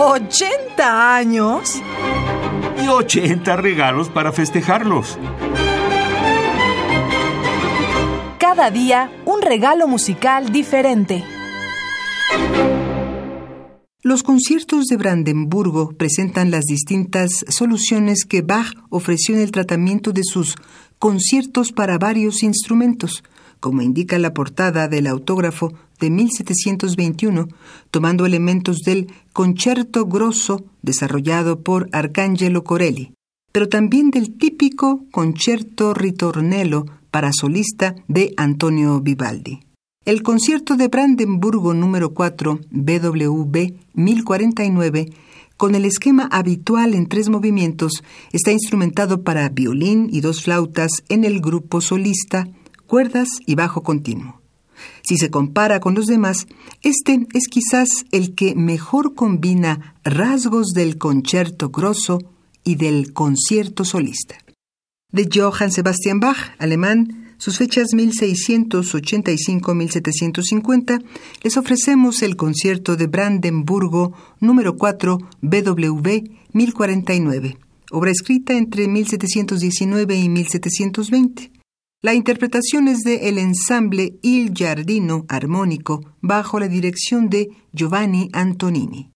¿80 años? Y 80 regalos para festejarlos. Cada día un regalo musical diferente. Los conciertos de Brandenburgo presentan las distintas soluciones que Bach ofreció en el tratamiento de sus conciertos para varios instrumentos, como indica la portada del autógrafo de 1721, tomando elementos del Concerto Grosso desarrollado por Arcangelo Corelli, pero también del típico Concerto Ritornello para solista de Antonio Vivaldi. El concierto de Brandenburgo número 4, BWV 1049, con el esquema habitual en tres movimientos, está instrumentado para violín y dos flautas en el grupo solista, cuerdas y bajo continuo. Si se compara con los demás, este es quizás el que mejor combina rasgos del concierto grosso y del concierto solista. De Johann Sebastian Bach, alemán, sus fechas 1685-1750, les ofrecemos el concierto de Brandenburgo número 4 BWV 1049, obra escrita entre 1719 y 1720. La interpretación es de el ensamble Il Giardino Armónico bajo la dirección de Giovanni Antonini.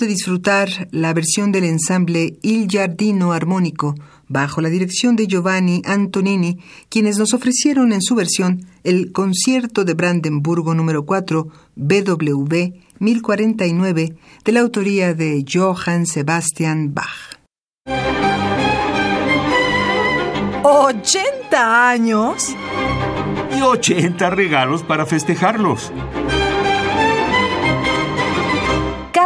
De disfrutar la versión del ensamble Il Giardino Armónico bajo la dirección de Giovanni Antonini, quienes nos ofrecieron en su versión el Concierto de Brandenburgo número 4 BWV 1049 de la autoría de Johann Sebastian Bach. ¿80 años? Y 80 regalos para festejarlos.